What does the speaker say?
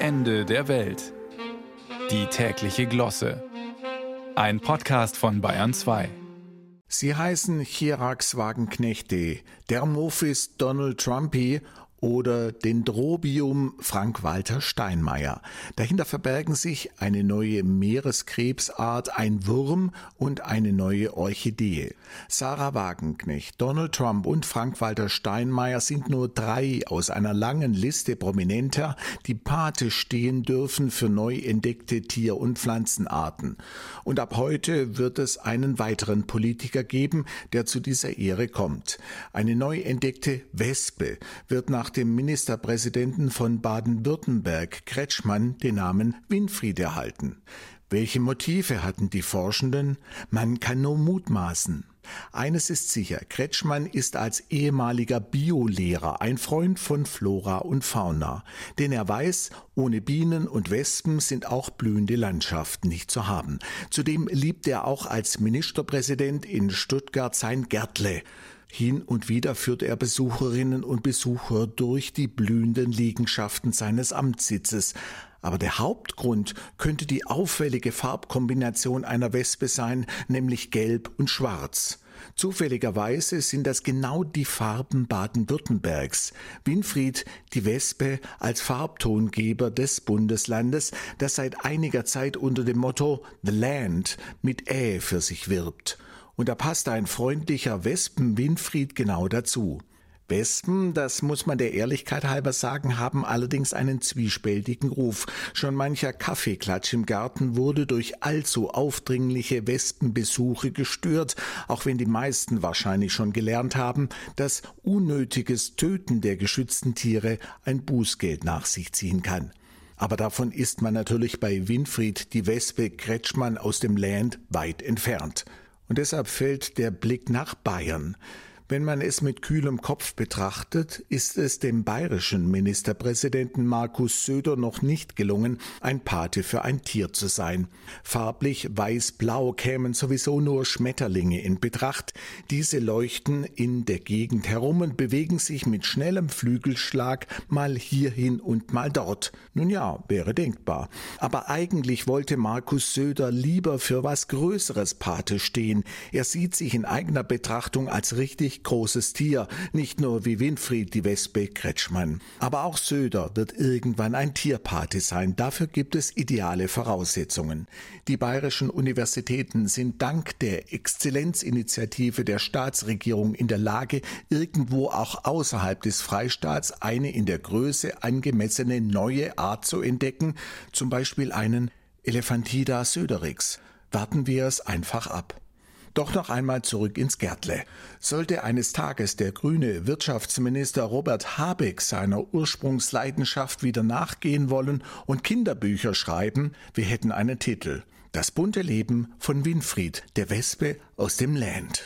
Ende der Welt. Die tägliche Glosse. Ein Podcast von Bayern 2. Sie heißen Chirax Wagenknechte, Dermophis Donald Trumpy oder Dendrobium Frank-Walter Steinmeier. Dahinter verbergen sich eine neue Meereskrebsart, ein Wurm und eine neue Orchidee. Sarah Wagenknecht, Donald Trump und Frank-Walter Steinmeier sind nur drei aus einer langen Liste prominenter, die Pate stehen dürfen für neu entdeckte Tier- und Pflanzenarten. Und ab heute wird es einen weiteren Politiker geben, der zu dieser Ehre kommt. Eine neu entdeckte Wespe wird nach nach dem Ministerpräsidenten von Baden-Württemberg Kretschmann den Namen Winfried erhalten. Welche Motive hatten die Forschenden? Man kann nur mutmaßen. Eines ist sicher, Kretschmann ist als ehemaliger Biolehrer ein Freund von Flora und Fauna, denn er weiß, ohne Bienen und Wespen sind auch blühende Landschaften nicht zu haben. Zudem liebt er auch als Ministerpräsident in Stuttgart sein Gärtle. Hin und wieder führt er Besucherinnen und Besucher durch die blühenden Liegenschaften seines Amtssitzes. Aber der Hauptgrund könnte die auffällige Farbkombination einer Wespe sein, nämlich gelb und schwarz. Zufälligerweise sind das genau die Farben Baden-Württembergs. Winfried, die Wespe, als Farbtongeber des Bundeslandes, das seit einiger Zeit unter dem Motto The Land mit Ä für sich wirbt und da passt ein freundlicher Wespen-Winfried genau dazu. Wespen, das muss man der Ehrlichkeit halber sagen, haben allerdings einen zwiespältigen Ruf. Schon mancher Kaffeeklatsch im Garten wurde durch allzu aufdringliche Wespenbesuche gestört, auch wenn die meisten wahrscheinlich schon gelernt haben, dass unnötiges Töten der geschützten Tiere ein Bußgeld nach sich ziehen kann. Aber davon ist man natürlich bei Winfried die Wespe Kretschmann aus dem Land weit entfernt. Und deshalb fällt der Blick nach Bayern. Wenn man es mit kühlem Kopf betrachtet, ist es dem bayerischen Ministerpräsidenten Markus Söder noch nicht gelungen, ein Pate für ein Tier zu sein. Farblich weiß-blau kämen sowieso nur Schmetterlinge in Betracht. Diese leuchten in der Gegend herum und bewegen sich mit schnellem Flügelschlag mal hierhin und mal dort. Nun ja, wäre denkbar. Aber eigentlich wollte Markus Söder lieber für was Größeres Pate stehen. Er sieht sich in eigener Betrachtung als richtig großes Tier, nicht nur wie Winfried die Wespe Kretschmann. Aber auch Söder wird irgendwann ein Tierpate sein. Dafür gibt es ideale Voraussetzungen. Die bayerischen Universitäten sind dank der Exzellenzinitiative der Staatsregierung in der Lage, irgendwo auch außerhalb des Freistaats eine in der Größe angemessene neue Art zu entdecken, zum Beispiel einen Elephantida söderix. Warten wir es einfach ab. Doch noch einmal zurück ins Gärtle. Sollte eines Tages der grüne Wirtschaftsminister Robert Habeck seiner Ursprungsleidenschaft wieder nachgehen wollen und Kinderbücher schreiben, wir hätten einen Titel. Das bunte Leben von Winfried, der Wespe aus dem Land.